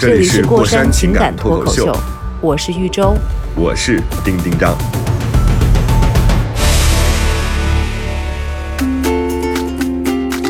这这里里是过山山情情感脱口秀，，我是豫州。我是丁丁张。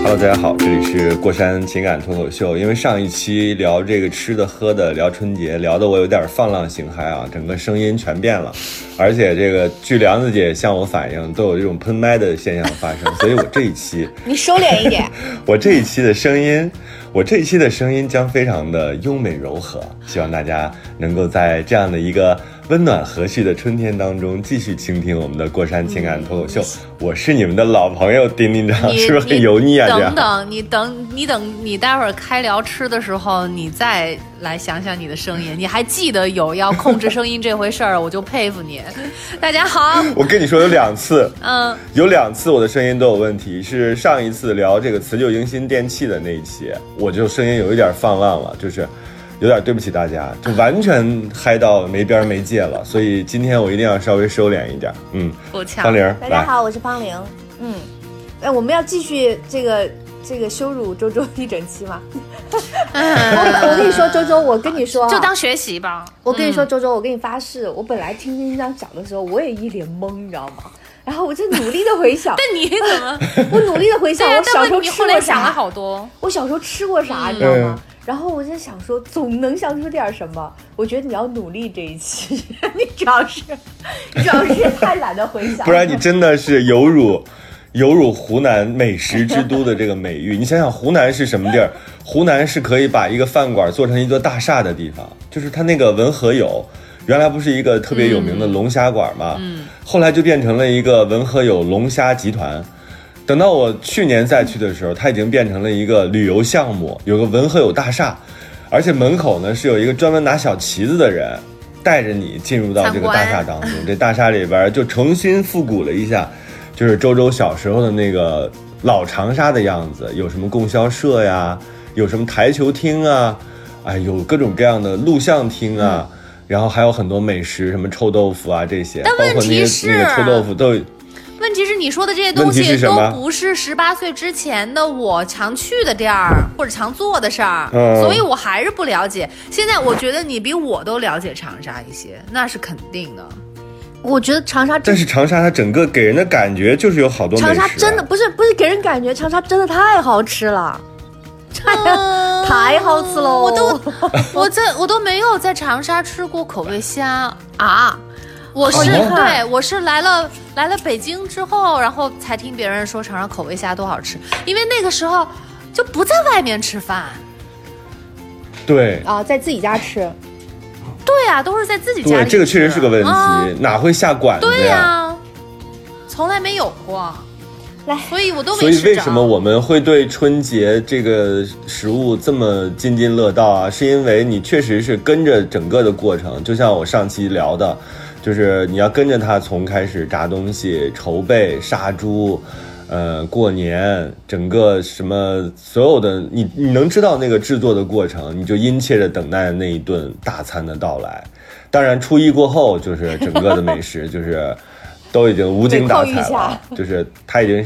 Hello，大家好，这里是过山情感脱口秀。因为上一期聊这个吃的喝的，聊春节，聊的我有点放浪形骸啊，整个声音全变了，而且这个据梁子姐向我反映，都有这种喷麦的现象发生，所以我这一期 你收敛一点。我这一期的声音，我这一期的声音将非常的优美柔和，希望大家能够在这样的一个温暖和煦的春天当中，继续倾听我们的过山情感脱口秀。我是你们的老朋友丁丁张，是不是很油腻啊？等等，你等 你等你待会儿开聊吃的时候，你再来想想你的声音。你还记得有要控制声音这回事儿，我就佩服你。大家好，我跟你说，有两次，嗯，有两次我的声音都有问题，是上一次聊这个辞旧迎新电器的那一期，我就声音有一点放浪了，就是有点对不起大家，就完全嗨到没边没界了，所以今天我一定要稍微收敛一点。嗯，够呛。方玲大家好，我是方玲。嗯，哎，我们要继续这个这个羞辱周周一整期吗？我我跟你说，周周，我跟你说啊，就当学习吧。我跟你说，周周，我跟你发誓，我本来听丁丁张讲的时候，我也一脸懵，你知道吗？然后我就努力的回想，但你怎么？我努力的回想、我小时候吃过来想了啥，好多。我小时候吃过啥，你知道吗？然后我就想说，总能想出点什么。我觉得你要努力这一期，你主要是，你主要是太懒得回想，不然你真的是有辱。有辱湖南美食之都的这个美誉。你想想，湖南是什么地儿？湖南是可以把一个饭馆做成一座大厦的地方。就是它那个文和友，原来不是一个特别有名的龙虾馆嘛，嗯，后来就变成了一个文和友龙虾集团。等到我去年再去的时候，它已经变成了一个旅游项目，有个文和友大厦，而且门口呢是有一个专门拿小旗子的人带着你进入到这个大厦当中。这大厦里边就重新复古了一下。就是周周小时候的那个老长沙的样子，有什么供销社呀，有什么台球厅啊，哎，有各种各样的录像厅啊，嗯、然后还有很多美食，什么臭豆腐啊这些，但包括那些那个臭豆腐都。问题是你说的这些东西都不是十八岁之前的我常去的地儿 或者常做的事儿，嗯、所以我还是不了解。现在我觉得你比我都了解长沙一些，那是肯定的。我觉得长沙，但是长沙它整个给人的感觉就是有好多、啊。长沙真的不是不是给人感觉，长沙真的太好吃了，嗯、太好吃了。我都我在我都没有在长沙吃过口味虾啊。我是、哦、对，我是来了来了北京之后，然后才听别人说长沙口味虾多好吃，因为那个时候就不在外面吃饭。对啊，在自己家吃。对呀、啊，都是在自己家里。对，这个确实是个问题，啊、哪会下馆子对呀、啊？从来没有过。来，所以我都没所以为什么我们会对春节这个食物这么津津乐道啊？是因为你确实是跟着整个的过程，就像我上期聊的，就是你要跟着他从开始炸东西、筹备、杀猪。呃，过年整个什么所有的你你能知道那个制作的过程，你就殷切的等待那一顿大餐的到来。当然，初一过后就是整个的美食就是都已经无精打采了，就是他已经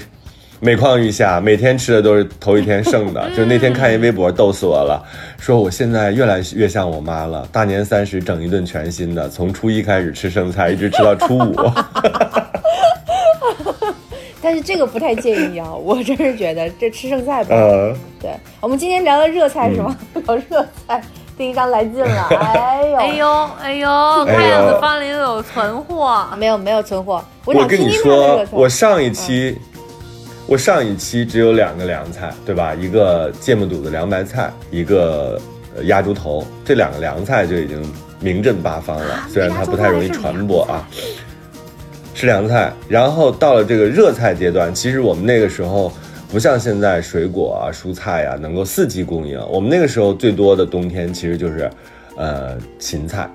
每况愈下，每天吃的都是头一天剩的。就那天看一微博逗死我了，说我现在越来越像我妈了，大年三十整一顿全新的，从初一开始吃剩菜，一直吃到初五。但是这个不太建议啊，我真是觉得这吃剩菜吧。呃，对，我们今天聊的热菜是吗？嗯、聊热菜，第一章来劲了，哎呦，哎呦，哎呦，看样子方玲有存货，没有没有存货。我我跟你说，我上一期，嗯、我上一期只有两个凉菜，对吧？一个芥末肚子凉白菜，一个鸭猪头，这两个凉菜就已经名震八方了，啊、虽然它不太容易传播啊。吃凉菜，然后到了这个热菜阶段，其实我们那个时候不像现在水果啊、蔬菜啊能够四季供应，我们那个时候最多的冬天其实就是，呃芹菜。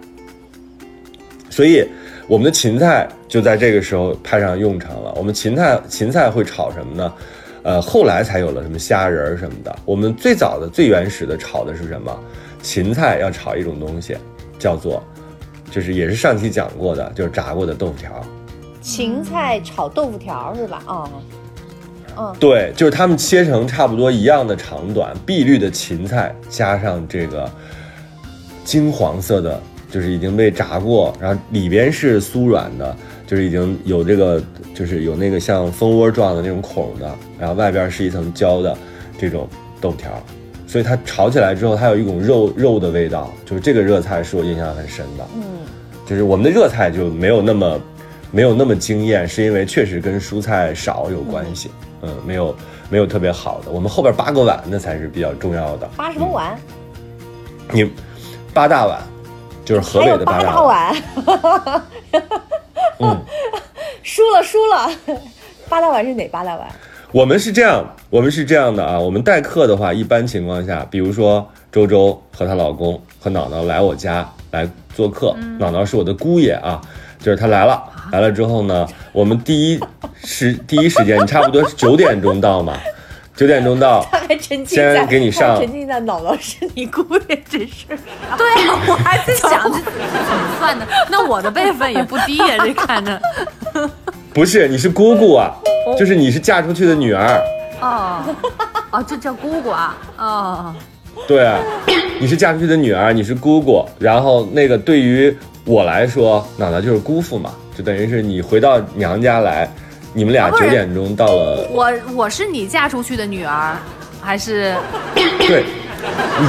所以我们的芹菜就在这个时候派上用场了。我们芹菜芹菜会炒什么呢？呃，后来才有了什么虾仁儿什么的。我们最早的、最原始的炒的是什么？芹菜要炒一种东西，叫做，就是也是上期讲过的，就是炸过的豆腐条。芹菜炒豆腐条是吧？哦，嗯，对，就是他们切成差不多一样的长短，碧绿的芹菜加上这个金黄色的，就是已经被炸过，然后里边是酥软的，就是已经有这个，就是有那个像蜂窝状的那种孔的，然后外边是一层焦的这种豆腐条，所以它炒起来之后，它有一种肉肉的味道，就是这个热菜是我印象很深的。嗯，就是我们的热菜就没有那么没有那么惊艳，是因为确实跟蔬菜少有关系。嗯，没有没有特别好的，我们后边八个碗那才是比较重要的。八什么碗？你八大碗，就是河北的八大大碗。嗯，输了输了，八大碗是哪八大碗？我们是这样，我们是这样的啊。我们待客的话，一般情况下，比如说周周和她老公和姥姥来我家来做客，姥姥是我的姑爷啊，就是她来了，来了之后呢，我们第一时第一时间，你差不多九点钟到嘛，九点钟到，他还沉浸先在给你上沉浸在姥姥是你姑爷这事儿上。对啊，我还在想这怎么算的？那我的辈分也不低呀，这看着。不是你是姑姑啊，就是你是嫁出去的女儿，哦，哦，这叫姑姑啊。哦，对啊，你是嫁出去的女儿，你是姑姑，然后那个对于我来说，姥姥就是姑父嘛，就等于是你回到娘家来，你们俩九点钟到了，我我是你嫁出去的女儿，还是？对，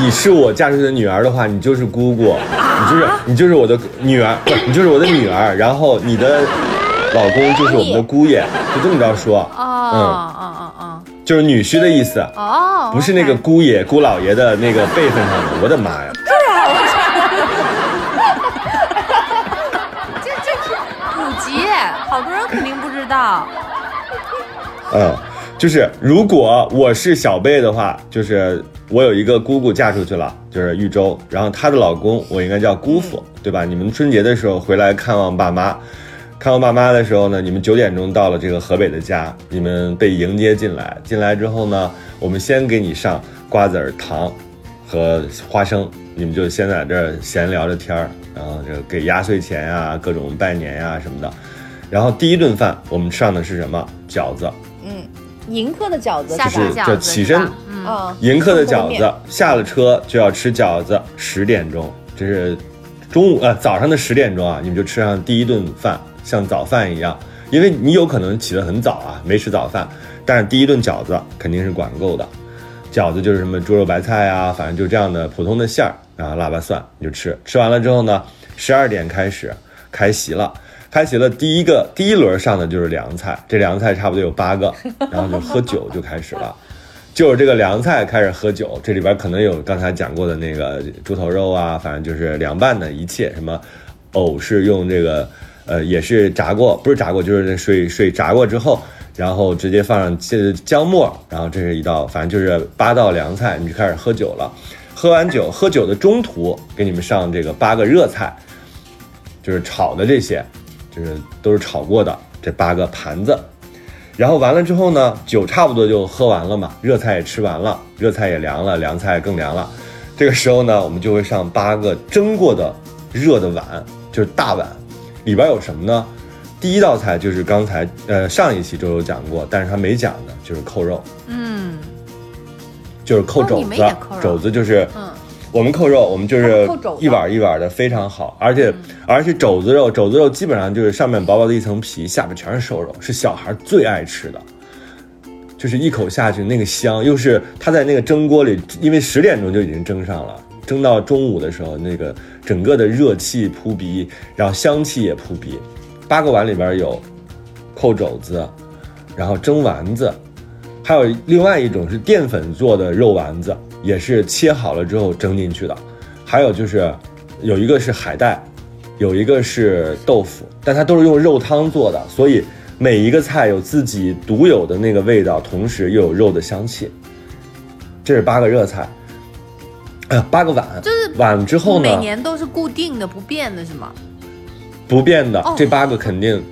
你是我嫁出去的女儿的话，你就是姑姑，你就是你就是我的女儿，不，你就是我的女儿，然后你的老公就是我们的姑爷，就这么着说，哦哦哦哦。就是女婿的意思，哦，不是那个姑爷姑老爷的那个辈分上的，我的妈呀！这这是普及，好多人肯定不知道。嗯，就是如果我是小贝的话，就是我有一个姑姑嫁出去了，就是豫州，然后她的老公我应该叫姑父，对吧？你们春节的时候回来看望爸妈，看望爸妈的时候呢，你们九点钟到了这个河北的家，你们被迎接进来，进来之后呢，我们先给你上瓜子儿、糖和花生，你们就先在这儿闲聊着天儿，然后这给压岁钱呀、各种拜年呀、什么的。然后第一顿饭我们上的是什么？饺子。嗯迎客的饺子就是吧？饺子就起身嗯，嗯，迎客的饺子，下了车就要吃饺子，十点钟，这是中午呃早上的十点钟啊，你们就吃上第一顿饭，像早饭一样，因为你有可能起得很早啊，没吃早饭，但是第一顿饺子肯定是管够的，饺子就是什么猪肉白菜啊，反正就这样的普通的馅儿，然后腊八蒜你就吃，吃完了之后呢，十二点开始开席了。开席了，第一个第一轮上的就是凉菜，这凉菜差不多有八个，然后就喝酒就开始了。就是这个凉菜开始喝酒，这里边可能有刚才讲过的那个猪头肉啊，反正就是凉拌的一切，什么藕是用这个呃也是炸过，不是炸过，就是水水炸过之后，然后直接放上这姜末，然后这是一道，反正就是八道凉菜，你就开始喝酒了。喝完酒，喝酒的中途给你们上这个八个热菜，就是炒的这些，就是都是炒过的这八个盘子。然后完了之后呢，酒差不多就喝完了嘛，热菜也吃完了，热菜也凉了，凉菜更凉了。这个时候呢，我们就会上八个蒸过的热的碗，就是大碗，里边有什么呢？第一道菜就是刚才呃上一期周周讲过，但是他没讲的，就是扣肉，嗯就是扣肘子，肘子就是嗯，我们扣肉，我们就是一碗一碗的，非常好，而且、而且肘子肉，肘子肉基本上就是上面薄薄的一层皮，下面全是瘦肉，是小孩最爱吃的，就是一口下去那个香，又是它在那个蒸锅里，因为十点钟就已经蒸上了，蒸到中午的时候，那个整个的热气扑鼻，然后香气也扑鼻。八个碗里边有扣肘子，然后蒸丸子，还有另外一种是淀粉做的肉丸子，也是切好了之后蒸进去的。还有就是有一个是海带，有一个是豆腐，但它都是用肉汤做的，所以每一个菜有自己独有的那个味道，同时又有肉的香气。这是八个热菜，哎呀，八个碗，就是碗之后呢，每年都是固定的、不变的，是吗？不变的哦，这八个肯定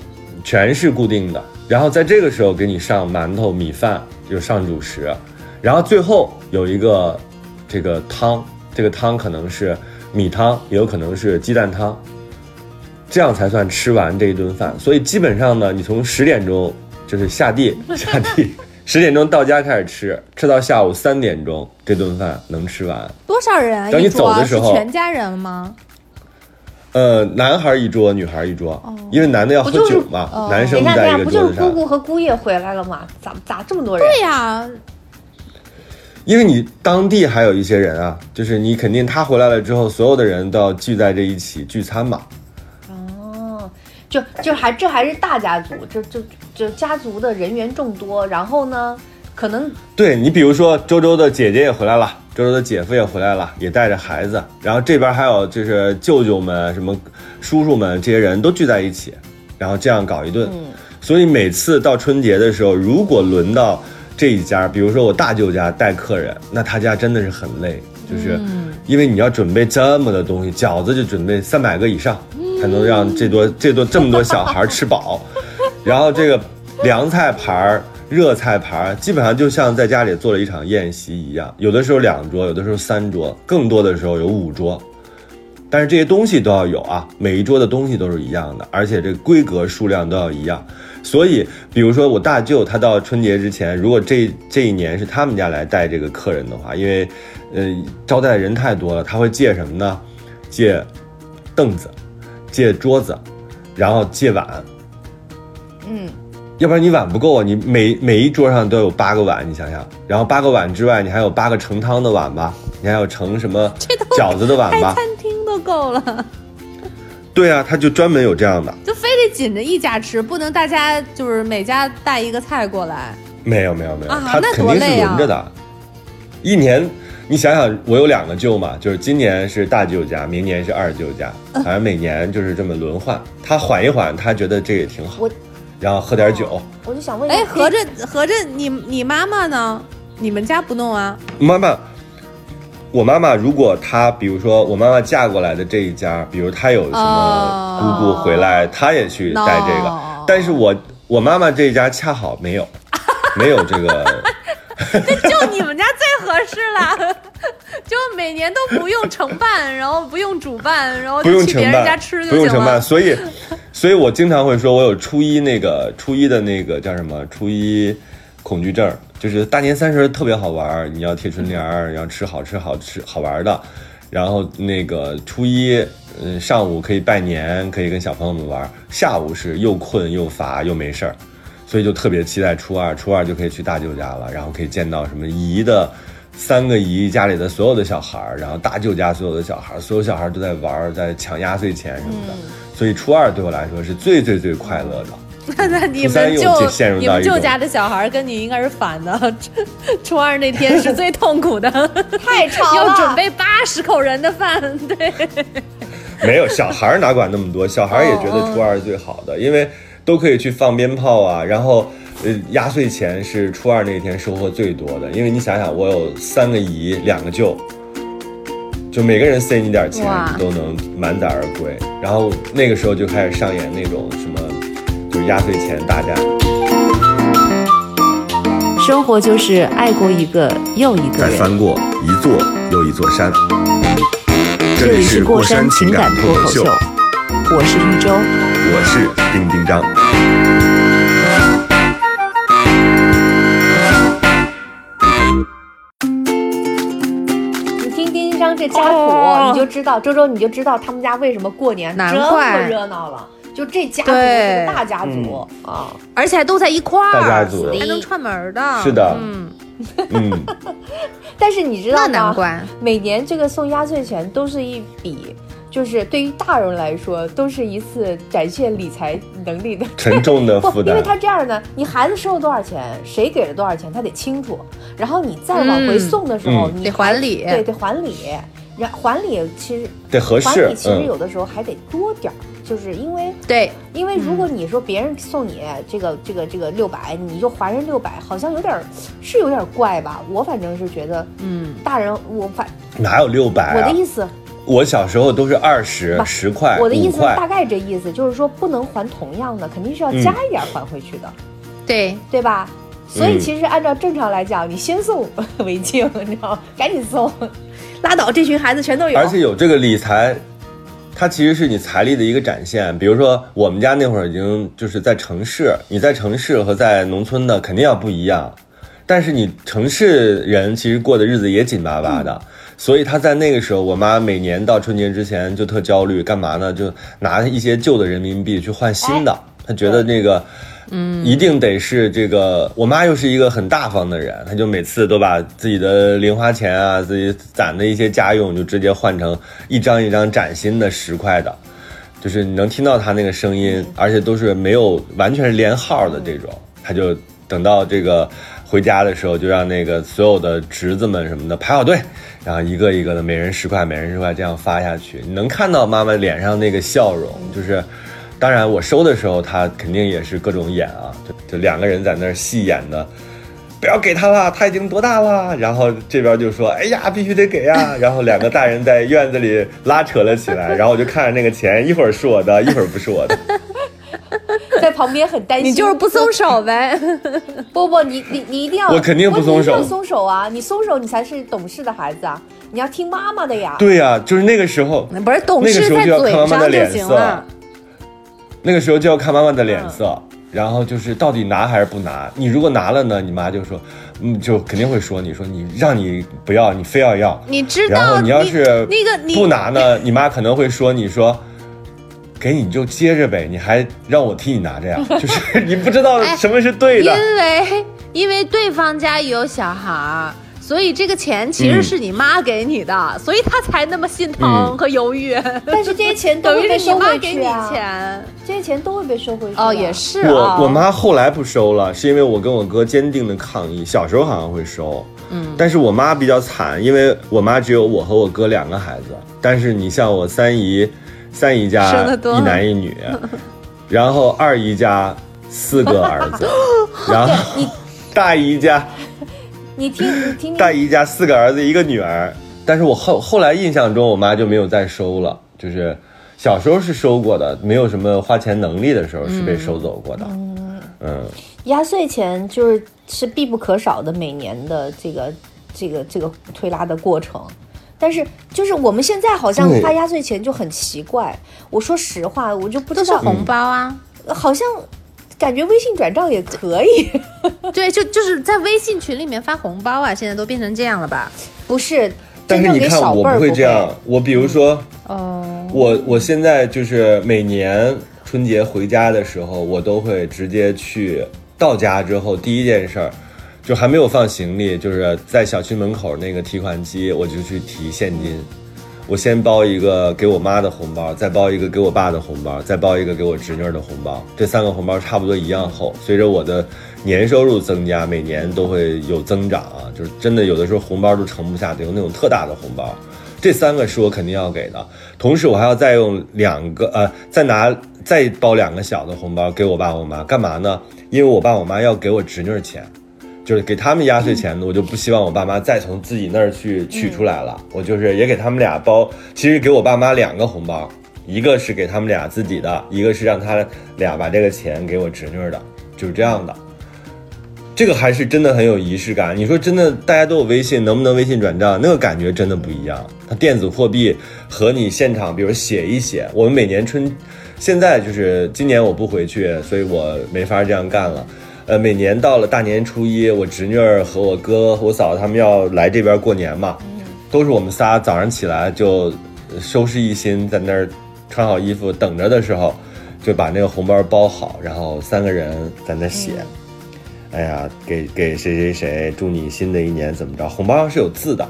全是固定的。然后在这个时候给你上馒头、米饭，就上主食，然后最后有一个这个汤，这个汤可能是米汤，也有可能是鸡蛋汤，这样才算吃完这一顿饭。所以基本上呢，你从十点钟就是下地 下地，十点钟到家开始吃，吃到下午三点钟，这顿饭能吃完。多少人啊？等你一桌走的时候是全家人吗？呃，男孩一桌，女孩一桌，因为男的要喝不就是酒嘛，哦男生在一个不就是姑桌子上。姑和姑爷回来了吗？咋咋这么多人？对呀，因为你当地还有一些人啊，就是你肯定他回来了之后，所有的人都要聚在这一起聚餐嘛。哦，就就还这还是大家族，就就就家族的人员众多，然后呢，可能对你，比如说周周的姐姐也回来了，周周的姐夫也回来了，也带着孩子，然后这边还有就是舅舅们、什么叔叔们这些人都聚在一起，然后这样搞一顿。嗯所以每次到春节的时候，如果轮到这一家，比如说我大舅家带客人，那他家真的是很累，就是因为你要准备这么多东西，饺子就准备三百个以上，才能让这多这多这么多小孩吃饱。然后这个凉菜盘儿、热菜盘儿，基本上就像在家里做了一场宴席一样，有的时候两桌，有的时候三桌，更多的时候有五桌。但是这些东西都要有啊，每一桌的东西都是一样的，而且这个规格数量都要一样。所以，比如说我大舅他到春节之前，如果这这一年是他们家来带这个客人的话，因为呃招待的人太多了，他会借什么呢？借凳子，借桌子，然后借碗。嗯，要不然你碗不够啊！你每每一桌上都有八个碗，你想想，然后八个碗之外，你还有八个盛汤的碗吧？你还有盛什么饺子的碗吧？餐厅都够了，对啊，他就专门有这样的。就非得紧着一家吃，不能大家就是每家带一个菜过来。没有没有没有，啊那他肯定是轮着的。一年，你想想，我有两个舅嘛，就是今年是大舅家，明年是二舅家，嗯反正每年就是这么轮换。他缓一缓，他觉得这也挺好我，然后喝点酒。我就想问一下，哎，合着合着你你妈妈呢？你们家不弄啊？妈妈，我妈妈如果她，比如说我妈妈嫁过来的这一家，比如她有什么哦。姑姑回来，她也去带这个。但是我我妈妈这一家恰好没有，没有这个。就你们家最合适了，就每年都不用承办，然后不用主办，然后不就去别人用承办，家吃就不用承办，所以，所以我经常会说，我有初一那个初一的那个叫什么？初一恐惧症，就是大年三十特别好玩儿，你要贴春联儿，要吃好吃好吃好玩儿的，然后那个初一。嗯，上午可以拜年，可以跟小朋友们玩儿；下午是又困又乏又没事儿，所以就特别期待初二。初二就可以去大舅家了，然后可以见到什么姨的三个姨家里的所有的小孩儿，然后大舅家所有的小孩儿，所有小孩儿都在玩儿，在抢压岁钱什么的。所以初二对我来说是最最最快乐的。那你初三又们就陷入你们舅家的小孩跟你应该是反的，初二那天是最痛苦的，太吵了，要准备八十口人的饭，对，没有小孩哪管那么多，小孩也觉得初二是最好的，因为都可以去放鞭炮啊，然后。呃，压岁钱是初二那天收获最多的，因为你想想，我有三个姨，两个舅，就每个人塞你点钱，你都能满载而归。然后那个时候就开始上演那种什么，就是压岁钱大战。生活就是爱过一个又一个人。再翻过一座又一座山。这里是过山情感脱口秀，我是玉州。我是丁丁张。你听丁丁张这家谱，哦你就知道周周，你就知道他们家为什么过年这么热闹了。就这家族对是个大家族啊，而且还都在一块儿，大家族还能串门儿的，是的。嗯，嗯，但是你知道吗？难怪，每年这个送压岁钱都是一笔，就是对于大人来说，都是一次展现理财能力的沉重的 不，负因为。他这样呢，你孩子收了多少钱，谁给了多少钱，他得清楚。然后你再往回嗯送的时候，嗯你得还礼对，得还礼。然还礼其实得合适还礼，其实嗯。有的时候还得多点儿，就是因为对，因为如果你说别人送你这个这个这个六百，你就还人六百，好像有点儿是有点儿怪吧？我反正是觉得，嗯，大人我反哪有六百啊我的？意思，我小时候都是二十、不十块、我的意思。大概这意思，就是说不能还同样的，肯定是要加一点还回去的，对，对吧？所以嗯其实按照正常来讲，你先送为敬，你知道吗？赶紧送，拉倒，这群孩子全都有。而且有这个理财，它其实是你财力的一个展现。比如说，我们家那会儿已经就是在城市，你在城市和在农村的肯定要不一样。但是你城市人其实过的日子也紧巴巴的，所以他在那个时候，我妈每年到春节之前就特焦虑，干嘛呢？就拿一些旧的人民币去换新的，她觉得那个。嗯，一定得是这个。我妈又是一个很大方的人，她就每次都把自己的零花钱啊，自己攒的一些家用，就直接换成一张一张崭新的十块的，就是你能听到她那个声音，而且都是没有完全是连号的这种。她就等到这个回家的时候，就让那个所有的侄子们什么的排好队，然后一个一个的每人十块，每人十块这样发下去。你能看到妈妈脸上那个笑容，就是。当然，我收的时候，他肯定也是各种演啊，就就两个人在那儿戏演的，不要给他了，他已经多大了？然后这边就说，哎呀，必须得给呀。然后两个大人在院子里拉扯了起来，然后我就看着那个钱，一会儿是我的，一会儿不是我的。在旁边很担心，你就是不松手呗。不不，你你你一定要，我肯定不松手松手啊！你松手，你才是懂事的孩子啊！你要听妈妈的呀。对呀、就是那个时候，不是懂事在妈嘴上就妈的脸色行了。，那个时候就要看妈妈的脸色。然后就是到底拿还是不拿？你如果拿了呢，你妈就说，嗯，就肯定会说你说你让你不要，你非要要。你知然后你要是那个你不拿呢，你妈可能会说你说，给你就接着呗，你还让我替你拿着呀？就是你不知道哎什么是对的。因为因为对方家有小孩儿，所以这个钱其实是你妈给你的，所以他才那么心疼嗯和犹豫。但是这些钱都 等于是你会被收回妈给你去啊！钱。这些钱都会被收回去。哦，也。是啊。我我妈后来不收了，是因为我跟我哥坚定的抗议。小时候好像会收，嗯，但是我妈比较惨，因为我妈只有我和我哥两个孩子，但是你像我三姨，三姨家一男一女，然后二姨家四个儿子，然后大姨家你听，你听大听，姨家四个儿子一个女儿，但是我后后来印象中，我妈就没有再收了，就是小时候是收过的，没有什么花钱能力的时候是被收走过的，嗯。压岁钱就是是必不可少的每年的这个这个这个推拉的过程。但是，就是我们现在好像对。发压岁钱就很奇怪。我说实话，我就不知道，都是红包啊，好像感觉微信转账也可以。对，就就是在微信群里面发红包啊，现在都变成这样了吧？不是，但是你看我不会这样，我比如说，哦，我我现在就是每年春节回家的时候，我都会直接去到家之后第一件事儿。就还没有放行李，就是在小区门口那个提款机，我就去提现金。我先包一个给我妈的红包，再包一个给我爸的红包，再包一个给我侄女的红包。这三个红包差不多一样厚。随着我的年收入增加，每年都会有增长啊，就是真的有的时候红包都盛不下，得用那种特大的红包。这三个是我肯定要给的，同时我还要再用两个呃，再拿再包两个小的红包给我爸我妈，干嘛呢？因为我爸我妈要给我侄女钱。就是给他们压岁钱的，我就不希望我爸妈再从自己那儿去取出来了。我就是也给他们俩包，其实给我爸妈两个红包，一个是给他们俩自己的，一个是让他俩把这个钱给我侄女儿的，就是这样的。这个还是真的很有仪式感。你说真的，大家都有微信，能不能微信转账？那个感觉真的不一样。它电子货币和你现场，比如写一写，我们每年春，现在就是今年我不回去，所以我没法这样干了。呃，每年到了大年初一，我侄女儿和我哥和我嫂子他们要来这边过年嘛，都是我们仨早上起来就收拾一新，在那儿穿好衣服等着的时候，就把那个红包包好，然后三个人在那写。哎呀，给给谁谁谁，祝你新的一年怎么着？红包上是有字的，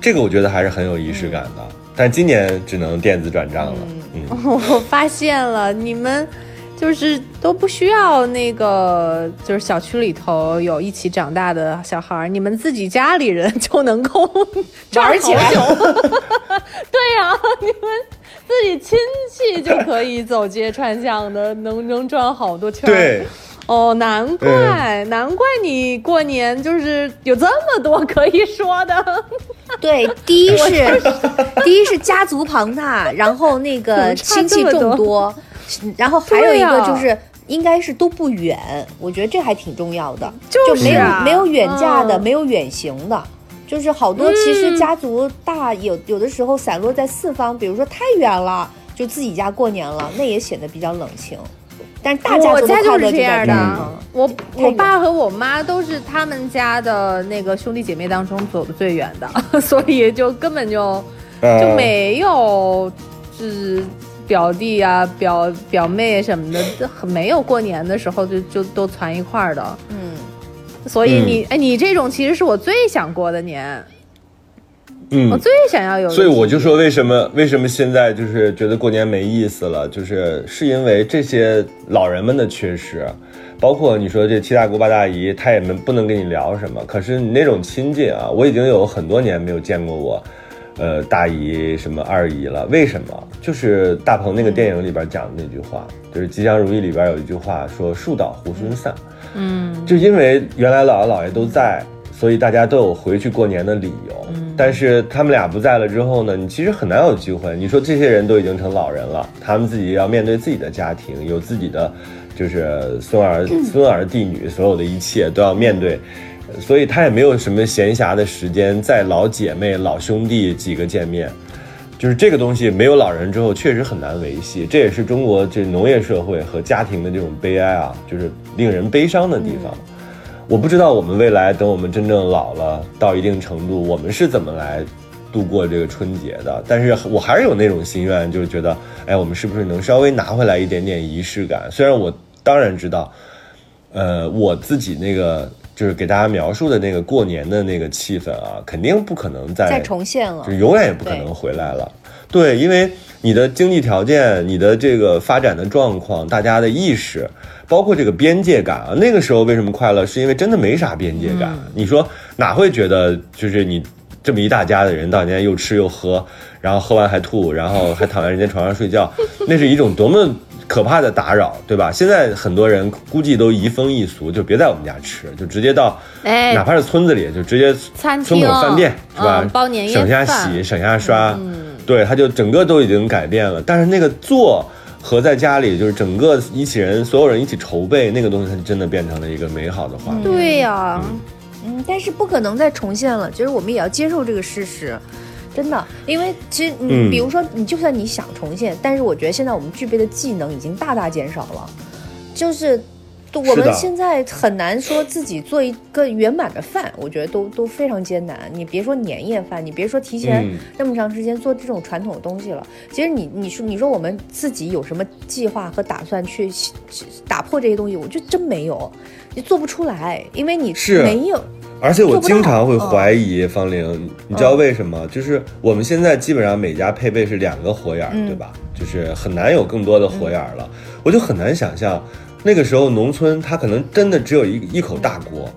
这个我觉得还是很有仪式感的。但今年只能电子转账了。嗯，我发现了，你们就是都不需要那个，就是小区里头有一起长大的小孩儿，你们自己家里人就能够 玩起来。对呀、你们自己亲戚就可以走街串巷的，能能转好多圈儿。对，哦，难怪，难怪你过年就是有这么多可以说的。对，第一是第一是家族庞大，然后那个亲戚众多，然后还有一个就是。应该是都不远，我觉得这还挺重要的，就是没有啊没有远嫁的，嗯没有远行的，就是好多其实家族大有有的时候散落在四方，比如说太远了，就自己家过年了，那也显得比较冷清。但是大家族的我家就是这样的这儿嗯，我我爸和我妈都是他们家的那个兄弟姐妹当中走的最远的，所以就根本就呃就没有就是表弟啊、表表妹什么的，很没有过年的时候就就都攒一块儿的。嗯，所以你、哎，你这种其实是我最想过的年，嗯我最想要有。所以我就说，为什么为什么现在就是觉得过年没意思了，就是是因为这些老人们的缺失，包括你说这七大姑八大姨，他也没不能跟你聊什么。可是你那种亲近啊，我已经有很多年没有见过我，呃，大姨什么二姨了。为什么？就是大鹏那个电影里边讲的那句话，就是《吉祥如意》里边有一句话说“树倒猢狲散”，嗯，就因为原来姥姥姥爷都在，所以大家都有回去过年的理由。但是他们俩不在了之后呢，你其实很难有机会。你说这些人都已经成老人了，他们自己要面对自己的家庭，有自己的就是孙儿、孙儿弟女，所有的一切都要面对。所以他也没有什么闲暇的时间在老姐妹、老兄弟几个见面，就是这个东西没有老人之后确实很难维系，这也是中国这农业社会和家庭的这种悲哀啊，就是令人悲伤的地方。我不知道我们未来等我们真正老了到一定程度，我们是怎么来度过这个春节的。但是我还是有那种心愿，就是觉得，哎，我们是不是能稍微拿回来一点点仪式感？虽然我当然知道，呃，我自己那个就是给大家描述的那个过年的那个气氛啊，肯定不可能再再重现了就。永远也不可能回来了。对，因为你的经济条件、你的这个发展的状况、大家的意识，包括这个边界感啊，那个时候为什么快乐？是因为真的没啥边界感。你说哪会觉得就是你这么一大家的人到人家又吃又喝，然后喝完还吐，然后还躺在人家床上睡觉，那是一种多么可怕的打扰，对吧？现在很多人估计都移风易俗，就别在我们家吃，就直接到，哎哪怕是村子里，就直接餐村口饭店是吧？嗯包年夜省下洗，省下刷，对，他就整个都已经改变了。但是那个做和在家里，就是整个一起人，所有人一起筹备那个东西，它就真的变成了一个美好的画面。对呀、嗯，但是不可能再重现了，就是我们也要接受这个事实，真的，因为其实嗯你比如说，你就算你想重现，但是我觉得现在我们具备的技能已经大大减少了，就是。我们现在很难说自己做一个圆满的饭，我觉得都都非常艰难。你别说年夜饭，你别说提前嗯那么长时间做这种传统的东西了。其实你你说你说我们自己有什么计划和打算去打破这些东西，我觉得真没有，你做不出来，因为你是没有。而且我经常会怀疑方玲，你知道为什么？就是我们现在基本上每家配备是两个火眼儿，嗯对吧？就是很难有更多的火眼儿了。我就很难想象，那个时候农村它可能真的只有一一口大锅，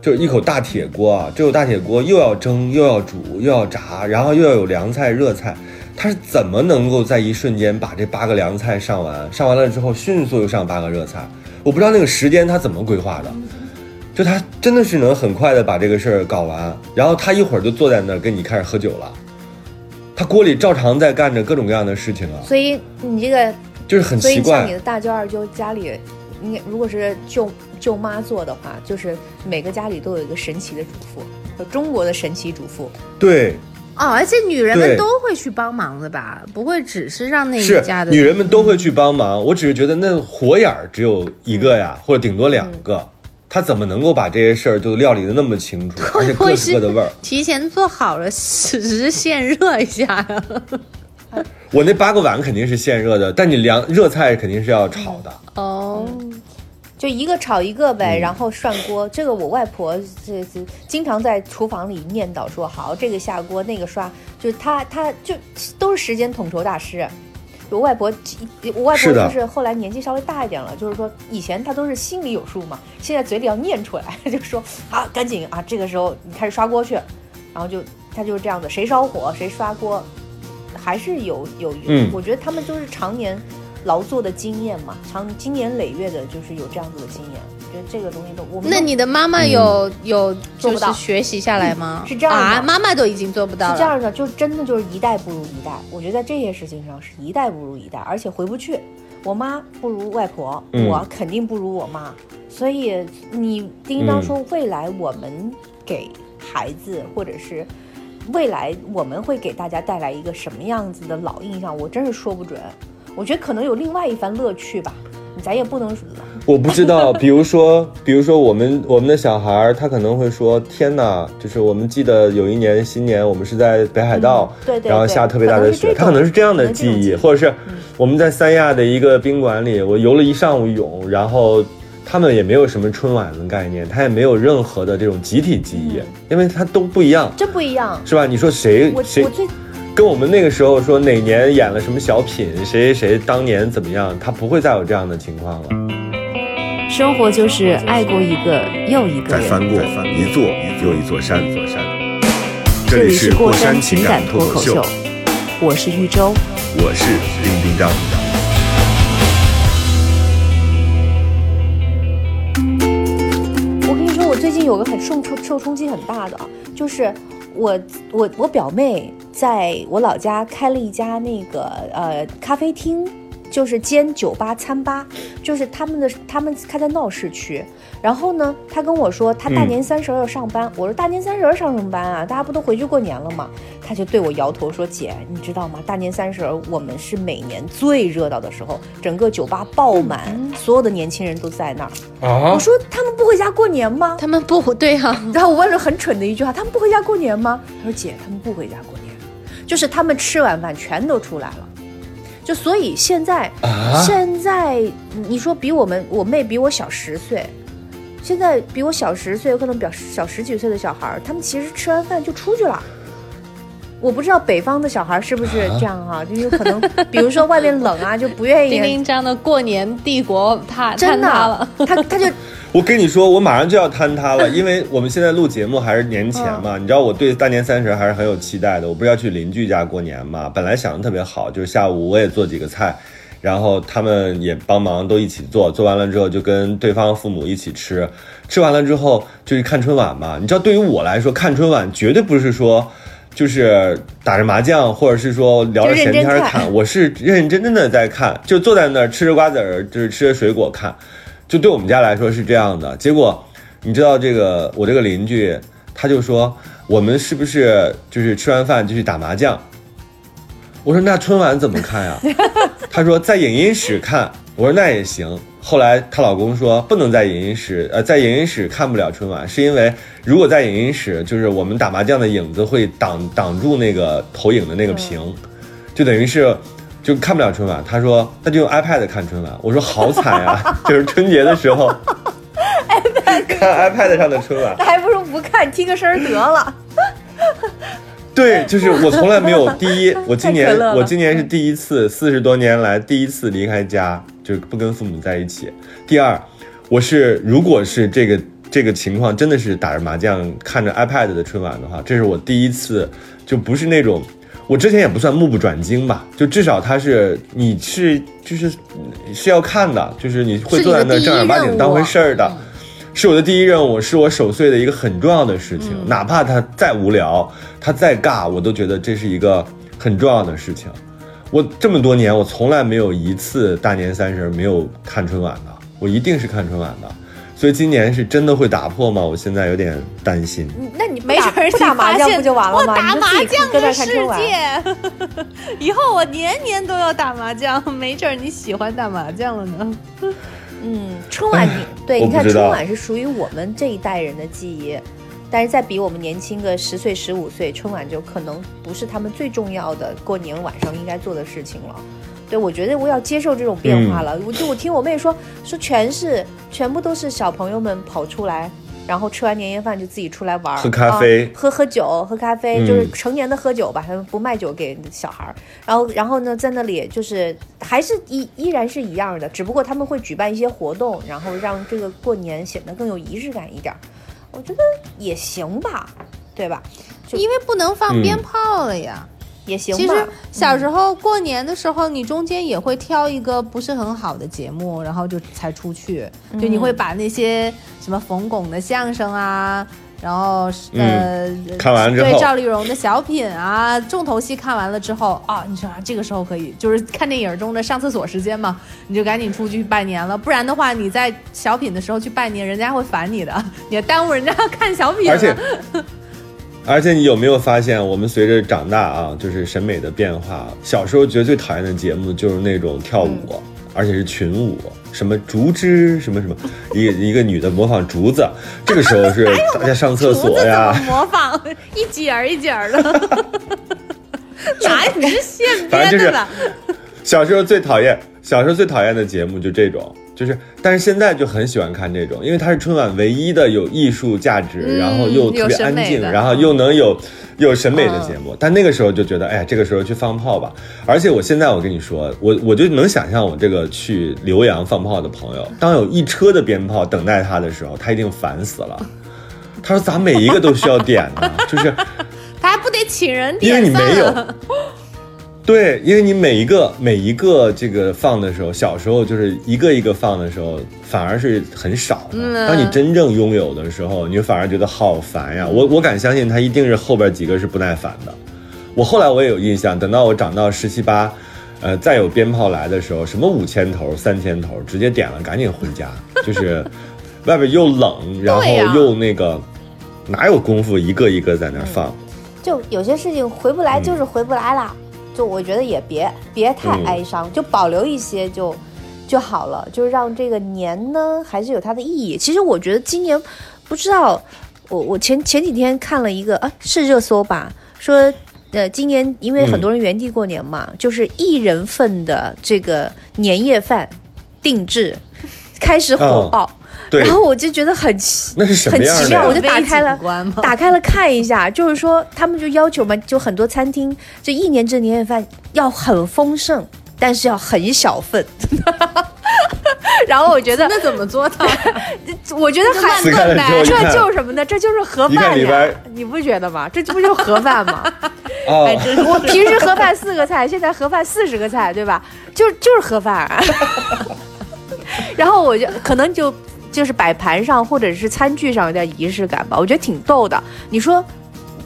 就是一口大铁锅啊，这口大铁锅又要蒸又要煮又要炸，然后又要有凉菜热菜。它是怎么能够在一瞬间把这八个凉菜上完？上完了之后，迅速又上八个热菜？我不知道那个时间它怎么规划的。就他真的是能很快的把这个事儿搞完，然后他一会儿就坐在那儿跟你开始喝酒了，他锅里照常在干着各种各样的事情啊，所以你这个，就是很奇怪所以像你。的大舅、二舅家里，你如果是舅舅妈做的话，就是每个家里都有一个神奇的主妇，有中国的神奇主妇。对，哦，而且女人们都会去帮忙的吧？不会只是让那一家的女人们都会去帮忙，我只是觉得那火眼儿只有一个呀，或者顶多两个，他怎么能够把这些事儿都料理的那么清楚，而且各是各的味儿。提前做好了，只是现热一下呀。我那八个碗肯定是现热的，但你凉热菜肯定是要炒的。哦，就一个炒一个呗，嗯然后涮锅。这个我外婆这这经常在厨房里念叨说：“好，这个下锅，那个刷。”就是她，她就都是时间统筹大师。我外婆，我外婆就是后来年纪稍微大一点了，就是说以前她都是心里有数嘛，现在嘴里要念出来，就说啊，赶紧啊，这个时候你开始刷锅去，然后就她就是这样子，谁烧火谁刷锅，还是有有有，嗯我觉得他们就是常年劳作的经验嘛，长经年累月的，就是有这样子的经验。我觉得这个东西都我们都那你的妈妈有、有就做不到是学习下来吗？是这样的啊，妈妈都已经做不到了。是这样的，就真的就是一代不如一代。我觉得在这些事情上是一代不如一代，而且回不去。我妈不如外婆，嗯我肯定不如我妈。所以你叮当说，未来我们给孩子，或者是未来我们会给大家带来一个什么样子的老印象，我真是说不准。我觉得可能有另外一番乐趣吧，咱也不能我不知道，比如说，比如说我们我们的小孩儿，他可能会说：“天哪！”就是我们记得有一年新年，我们是在北海道，嗯对对对然后下特别大的雪，他可能是这样的记忆，或者是我们在三亚的一个宾馆里，我游了一上午泳，然后他们也没有什么春晚的概念，他也没有任何的这种集体记忆，因为他都不一样，真不一样。是吧？你说谁谁最跟我们那个时候说哪年演了什么小品，谁谁谁当年怎么样，他不会再有这样的情况了。生活就是爱过一个又一个人。再翻过一座又一座山。这里是过山情感脱口秀，我是玉州。我是丁丁张。我跟你说，我最近有个很受冲受冲击很大的啊，就是我我我表妹在我老家开了一家那个呃咖啡厅，就是兼酒吧餐吧，就是他们的他们开在闹市区。然后呢，他跟我说他大年三十要上班，我说大年三十儿上什么班啊？大家不都回去过年了吗？他就对我摇头说：“姐，你知道吗？大年三十儿我们是每年最热闹的时候，整个酒吧爆满，所有的年轻人都在那儿。”啊我说他们不回家过年吗？他们不对啊，然后我问了很蠢的一句话：他们不回家过年吗？他说姐，他们不回家过年，就是他们吃完饭全都出来了。就所以现在，啊现在你说比我们我妹比我小十岁，现在比我小十岁，有可能比较小十几岁的小孩，他们其实吃完饭就出去了。我不知道北方的小孩是不是这样哈、就有可能，比如说外面冷啊，就不愿意。丁丁张的过年帝国塌真坍塌了的。，他他就 我跟你说，我马上就要坍塌了，因为我们现在录节目还是年前嘛，你知道我对大年三十还是很有期待的。我不是要去邻居家过年嘛，本来想的特别好，就是下午我也做几个菜，然后他们也帮忙都一起做，做完了之后就跟对方父母一起吃，吃完了之后就是看春晚嘛。你知道，对于我来说，看春晚绝对不是说。就是打着麻将，或者是说聊着闲天看，我是认认真真的在看，就坐在那儿吃着瓜子儿，就是吃着水果看，就对我们家来说是这样的。结果你知道这个我这个邻居他就说我们是不是就是吃完饭就去打麻将？我说那春晚怎么看呀？他说在影音室看。我说那也行。后来她老公说不能在影音室，呃，在影音室看不了春晚，是因为如果在影音室，就是我们打麻将的影子会挡挡住那个投影的那个屏，就等于是就看不了春晚。他说那就用 iPad 看春晚。我说好惨呀，就是春节的时候 iPad 看 iPad 上的春晚。那还不如不看，听个声儿得了。对，就是我从来没有第一，我今年我今年是第一次，四十多年来第一次离开家，就是不跟父母在一起。第二，我是如果是这个这个情况真的是打着麻将看着 iPad 的春晚的话，这是我第一次，就不是那种。我之前也不算目不转睛吧，就至少他是你是就是是要看的，就是你会坐在那儿正儿八经当回事儿的。是我的第一任务，是我守岁的一个很重要的事情，哪怕他再无聊，他再尬，我都觉得这是一个很重要的事情。我这么多年，我从来没有一次大年三十没有看春晚的，我一定是看春晚的。所以今年是真的会打破吗？我现在有点担心。那你没准儿打麻将不就完了吗？我打麻你自己将的世儿看春晚。界，以后我年年都要打麻将，没准儿你喜欢打麻将了呢。嗯，春晚你对，你看春晚是属于我们这一代人的记忆，但是再比我们年轻个十岁、十五岁，春晚就可能不是他们最重要的过年晚上应该做的事情了。对，我觉得我要接受这种变化了。我就我听我妹说，说全是全部都是小朋友们跑出来，然后吃完年夜饭就自己出来玩儿，喝咖啡啊喝喝酒，喝咖啡，嗯就是成年的喝酒吧，他们不卖酒给小孩儿。然后，然后呢，在那里就是还是依依然是一样的，只不过他们会举办一些活动，然后让这个过年显得更有仪式感一点儿。我觉得也行吧，对吧？就因为不能放嗯鞭炮了呀。也行吧。其实小时候过年的时候，你中间也会挑一个不是很好的节目，然后就才出去。就你会把那些什么冯巩的相声啊，然后呃，看完之后。对赵丽蓉的小品啊，重头戏看完了之后啊，你说啊，这个时候可以就是看电影中的上厕所时间嘛，你就赶紧出去拜年了，不然的话你在小品的时候去拜年，人家会烦你的，你耽误人家看小品。而且，而且你有没有发现，我们随着长大啊，就是审美的变化，小时候觉得最讨厌的节目就是那种跳舞，嗯。而且是群舞，什么竹枝，什么什么，一个一个女的模仿竹子，这个时候是 大家上厕所呀，模仿？一节儿一节儿的，哪你是现反正就是编的吧？小时候最讨厌，小时候最讨厌的节目就这种，就是，但是现在就很喜欢看这种，因为它是春晚唯一的有艺术价值，嗯然后又特别安静，然后又能有有审美的节目。但那个时候就觉得，哎呀，这个时候去放炮吧。而且我现在我跟你说，我我就能想象我这个去浏阳放炮的朋友，当有一车的鞭炮等待他的时候，他一定烦死了。他说：“咋每一个都需要点呢？就是 他还不得请人点因为你没有啊？对，因为你每一个每一个这个放的时候，小时候就是一个一个放的时候，反而是很少当你真正拥有的时候，你反而觉得好烦呀。我我敢相信，他一定是后边几个是不耐烦的。我后来我也有印象，等到我长到十七八，呃，再有鞭炮来的时候，什么五千头、三千头，直接点了，赶紧回家，就是外边又冷，然后又那个，哪有功夫一个一个在那儿放？就有些事情回不来就是回不来了，就我觉得也别别太嗯哀伤，就保留一些就就好了，就让这个年呢还是有它的意义。其实我觉得今年不知道，我我前前几天看了一个啊是热搜吧，说呃今年因为很多人原地过年嘛，就是一人份的这个年夜饭定制开始火爆，对然，后我就觉得很奇那是什么很奇妙，样的呀我就打开了打开了看一下，就是说他们就要求嘛，就很多餐厅这一年制年夜饭要很丰盛，但是要很小份。然后我觉得，那怎么做到？我觉得还 撕开了之后一这就是什么呢？这就是盒饭呀，你不觉得吗？这不就是盒饭吗？哦，我平时盒饭四个菜，现在盒饭四十个菜，对吧？就就是盒饭、啊。然后我就可能就就是摆盘上或者是餐具上有点仪式感吧，我觉得挺逗的。你说，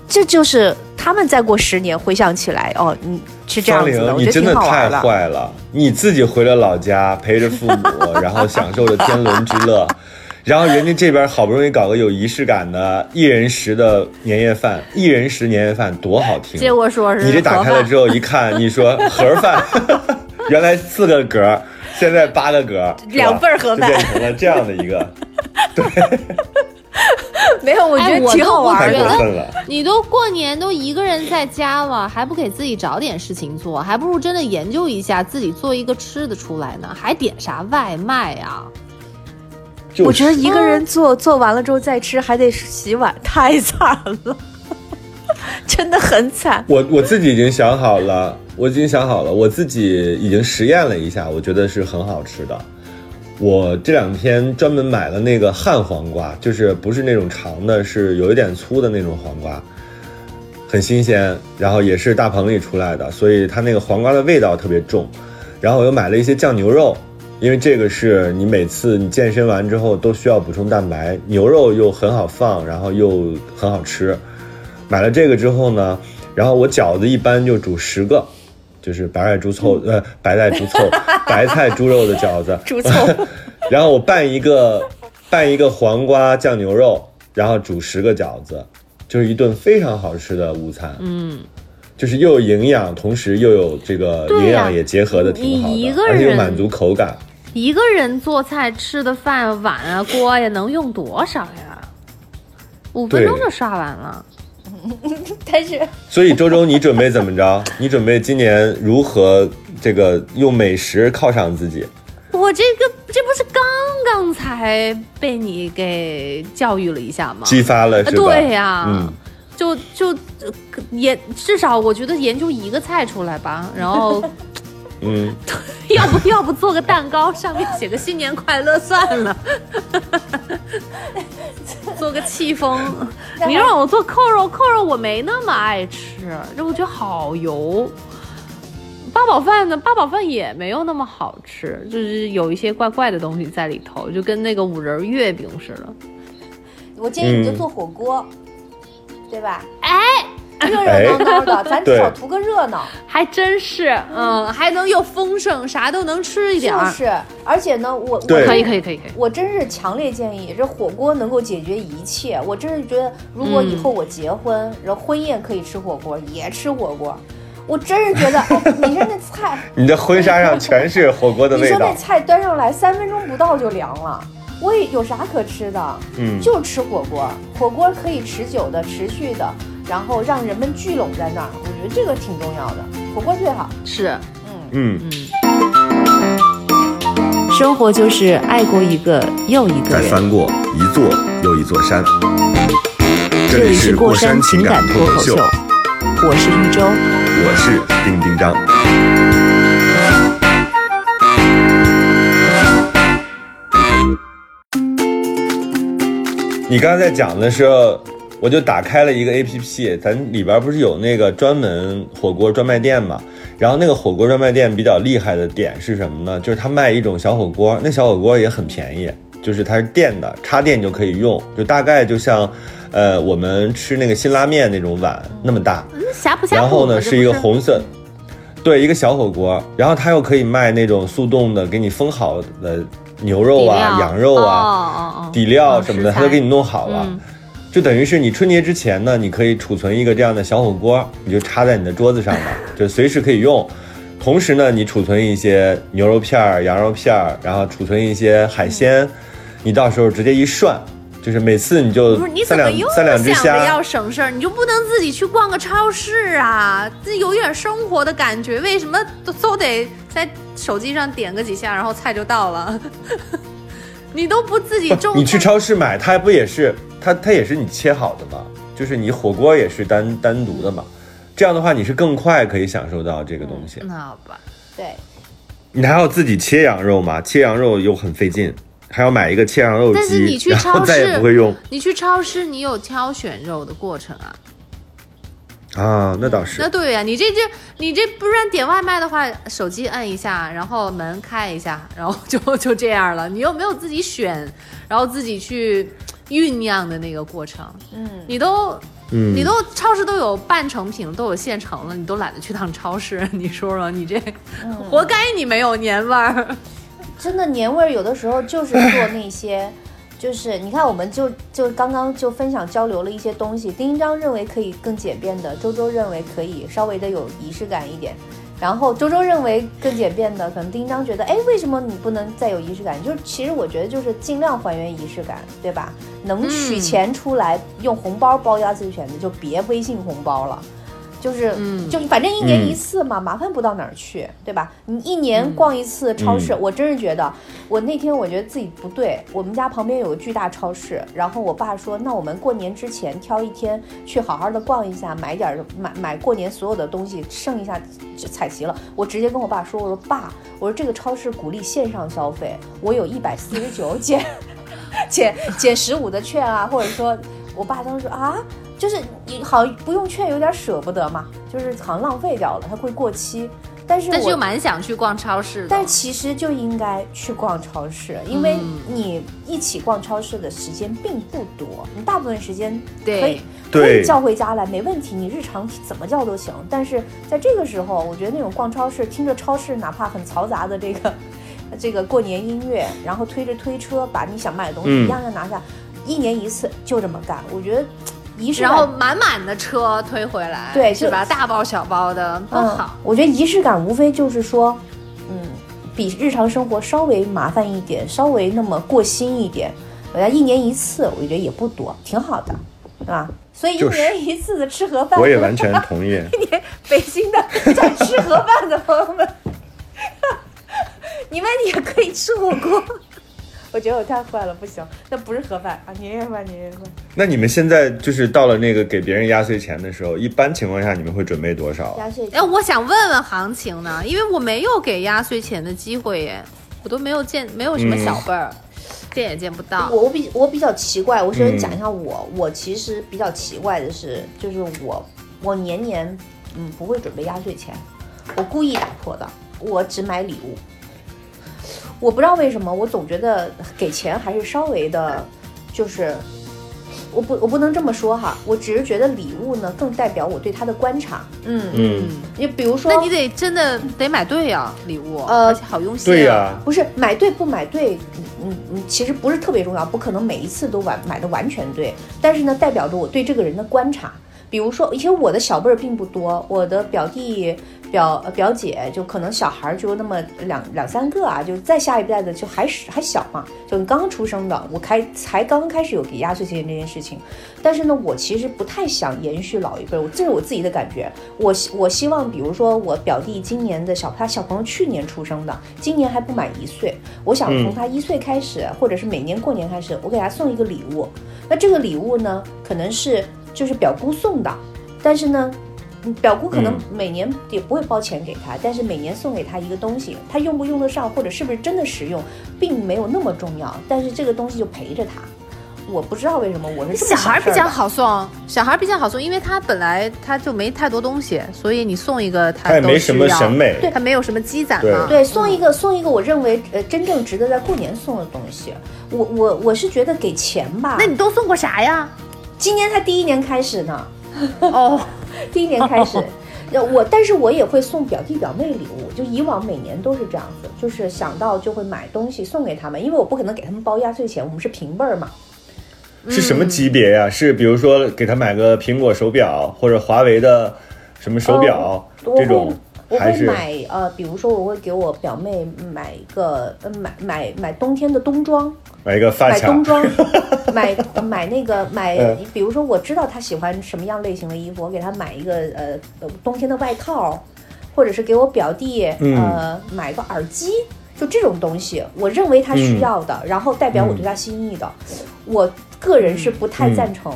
这就是他们再过十年回想起来，哦，你是这样的，我觉得挺真的太好玩的。坏了！你自己回了老家，陪着父母，然后享受着天伦之乐，然后人家这边好不容易搞个有仪式感的一人食的年夜饭，一人食年夜饭多好听！结果说是你这打开了之后一看，你说盒饭，原来四个格，现在八个格，两份儿盒饭变成了这样的一个，对没有，我觉得挺好玩的。过分了。你都过年都一个人在家了，还不给自己找点事情做，还不如真的研究一下自己做一个吃的出来呢，还点啥外卖啊？就是我觉得一个人做做完了之后再吃，还得洗碗，太惨了，真的很惨。我我自己已经想好了，我已经想好了，我自己已经实验了一下，我觉得是很好吃的。我这两天专门买了那个旱黄瓜，就是不是那种长的，是有一点粗的那种黄瓜，很新鲜，然后也是大棚里出来的，所以它那个黄瓜的味道特别重。然后我又买了一些酱牛肉，因为这个是你每次你健身完之后都需要补充蛋白，牛肉又很好放，然后又很好吃。买了这个之后呢，然后我饺子一般就煮十个，就是白菜猪凑呃白菜猪凑白菜猪肉的饺子，猪凑然后我拌一个拌一个黄瓜酱牛肉，然后煮十个饺子，就是一顿非常好吃的午餐。嗯，就是又有营养，同时又有这个营养也结合的挺好的，你一个而且又满足口感。一个人做菜吃的饭碗啊锅呀，能用多少呀？五分钟就刷完了。但是所以周周，你准备怎么着？你准备今年如何这个用美食犒赏自己？我这个这不是刚刚才被你给教育了一下吗？激发了是吧？对呀、嗯，就就呃研至少我觉得研究一个菜出来吧，然后嗯，要不要不做个蛋糕，上面写个新年快乐算了，做个戚风。你让我做扣肉，扣肉我没那么爱吃，这我觉得好油。八宝饭呢？八宝饭也没有那么好吃，就是有一些怪怪的东西在里头，就跟那个五仁月饼似的。我建议你就做火锅，对吧？哎，热热闹闹的，咱 至少图个热闹。还真是，嗯，还能又丰盛，啥都能吃一点儿。就是，而且呢，我我可以，可以，可以，可以。我真是强烈建议，这火锅能够解决一切。我真是觉得，如果以后我结婚，然后婚宴可以吃火锅，也吃火锅。我真是觉得，哎，你说那菜，你的婚纱上全是火锅的 味道你说那。菜端上来三分钟不到就凉了，我也有啥可吃的？嗯，就吃火锅，火锅可以持久的、持续的，然后让人们聚拢在那儿，我觉得这个挺重要的。火锅最好。是，嗯嗯嗯，生活就是爱过一个又一个人。再翻过一座又一座山。这里是过山情感脱口秀，我是玉州。我是丁丁张。你刚才在讲的时候，我就打开了一个 A P P，咱里边不是有那个专门火锅专卖店嘛？然后那个火锅专卖店比较厉害的点是什么呢？就是它卖一种小火锅，那小火锅也很便宜，就是它是电的，插电就可以用，就大概就像，呃，我们吃那个辛拉面那种碗那么大，呷哺呷哺。然后呢是一个红色，对，一个小火锅，然后它又可以卖那种速冻的，给你封好的牛肉啊、羊肉啊、底料什么的，它都给你弄好了。嗯就等于是你春节之前呢，你可以储存一个这样的小火锅，你就插在你的桌子上嘛，就随时可以用。同时呢，你储存一些牛肉片儿、羊肉片儿，然后储存一些海鲜，你到时候直接一涮，就是每次你就不是你怎么又三两只想着虾，要省事儿？你就不能自己去逛个超市啊？这有点生活的感觉，为什么都都得在手机上点个几下，然后菜就到了？你都不自己种，你去超市买，它不也是它它也是你切好的嘛？就是你火锅也是单单独的嘛？这样的话，你是更快可以享受到这个东西。那好吧，对，你还要自己切羊肉嘛？切羊肉又很费劲，还要买一个切羊肉但是你机，去超然后再也市不会用你去超市，你有挑选肉的过程啊？啊。那倒是那，对呀、你这这你这不然点外卖的话，手机摁一下，然后门开一下，然后就就这样了。你又没有自己选，然后自己去酝酿的那个过程，嗯，你都嗯，你都超市都有半成品，都有现成了，你都懒得去趟超市。你说说，你这、活该你没有年味儿。真的年味儿有的时候就是做那些，就是你看，我们就就刚刚就分享交流了一些东西。丁一章认为可以更简便的，周周认为可以稍微的有仪式感一点。然后周周认为更简便的，可能丁一章觉得，哎，为什么你不能再有仪式感？就是其实我觉得就是尽量还原仪式感，对吧？能取嗯钱出来、用红包包压岁钱的，就别微信红包了。就是，嗯就反正一年嗯一次嘛，麻烦不到哪儿去，对吧？你一年逛一次超市，嗯我真是觉得，我那天我觉得自己不对。我们家旁边有个巨大超市，然后我爸说，那我们过年之前挑一天去好好的逛一下，买点儿买买过年所有的东西，剩一下就采齐了。我直接跟我爸说，我说爸，我说这个超市鼓励线上消费，我有一百四十九减减减十五的券啊，或者说，我爸当时说啊。就是你好像不用券有点舍不得嘛，就是好像浪费掉了，它会过期。但是我但是又蛮想去逛超市的。但其实就应该去逛超市，因为嗯你一起逛超市的时间并不多，你大部分时间可以对，可以叫回家来，没问题，你日常怎么叫都行。但是在这个时候，我觉得那种逛超市，听着超市哪怕很嘈杂的这个 这个过年音乐，然后推着推车把你想买的东西嗯一样样拿下，一年一次就这么干，我觉得仪式然后满满的车推回来，对是吧？大包小包的多好。嗯。我觉得仪式感无非就是说，嗯，比日常生活稍微麻烦一点，稍微那么过心一点。我觉得一年一次，我觉得也不多，挺好的，对吧？所以一年一次的吃盒饭，我也完全同意。一年北京的 在吃盒饭的朋友们，你们也可以吃火锅，我觉得我太坏了，不行，那不是盒饭啊，年夜饭，年夜饭。那你们现在就是到了那个给别人压岁钱的时候，一般情况下你们会准备多少？压岁钱哎，我想问问行情呢，因为我没有给压岁钱的机会耶，我都没有见，没有什么小辈儿，见也见不到。我我比我比较奇怪，我首先讲一下我，我其实比较奇怪的是，就是我我年年嗯不会准备压岁钱，我故意打破的，我只买礼物。我不知道为什么，我总觉得给钱还是稍微的，就是我不我不能这么说哈，我只是觉得礼物呢更代表我对他的观察。嗯，嗯，你比如说，那你得真的得买对呀、礼物，呃而且好用心、啊。对呀、不是买对不买对，嗯嗯，其实不是特别重要，不可能每一次都完买的完全对，但是呢，代表着我对这个人的观察。比如说，其实我的小辈儿并不多，我的表弟、表呃表姐就可能小孩儿就那么两两三个啊，就再下一代的就还是还小嘛，就刚刚出生的，我开才刚刚开始有给压岁钱这件事情。但是呢，我其实不太想延续老一辈儿，我这是我自己的感觉。我希我希望，比如说我表弟今年的小他小朋友去年出生的，今年还不满一岁，我想从他一岁开始，或者是每年过年开始，我给他送一个礼物。那这个礼物呢，可能是就是表姑送的，但是呢。嗯表姑可能每年也不会包钱给他，但是每年送给他一个东西，他用不用得上，或者是不是真的实用，并没有那么重要。但是这个东西就陪着他，我不知道为什么我是么小孩比较好送，小孩比较好送，因为他本来他就没太多东西，所以你送一个他也没什么需要审美。对他没有什么积攒嘛。对，送一个送一个，我认为呃真正值得在过年送的东西。我我我是觉得给钱吧，那你都送过啥呀？今年才第一年开始呢，哦，第一年 开始。呃我，但是我也会送表弟表妹礼物，就以往每年都是这样子，就是想到就会买东西送给他们，因为我不可能给他们包压岁钱，我们是平辈儿嘛。是什么级别呀？是比如说给他买个苹果手表或者华为的什么手表、哦这种，我会买呃，比如说我会给我表妹买一个呃买买买冬天的冬装，买一个发卡？买冬装，买买那个买嗯，比如说我知道她喜欢什么样类型的衣服，我给她买一个呃呃冬天的外套，或者是给我表弟嗯呃买个耳机，就这种东西，我认为他需要的，然后代表我对他心意的，我个人是不太嗯赞成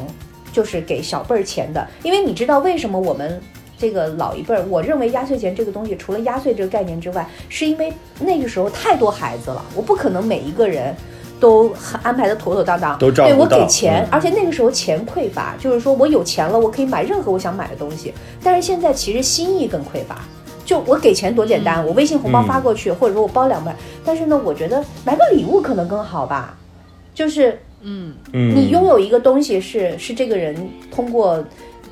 就是给小辈儿钱的，因为你知道为什么我们。这个老一辈儿，我认为压岁钱这个东西，除了压岁这个概念之外，是因为那个时候太多孩子了，我不可能每一个人都安排的妥妥当当，都照对我给钱，嗯。而且那个时候钱匮乏，就是说我有钱了，我可以买任何我想买的东西。但是现在其实心意更匮乏，就我给钱多简单，我微信红包发过去，或者说我包两百，但是呢，我觉得买个礼物可能更好吧，就是嗯，嗯，你拥有一个东西是是这个人通过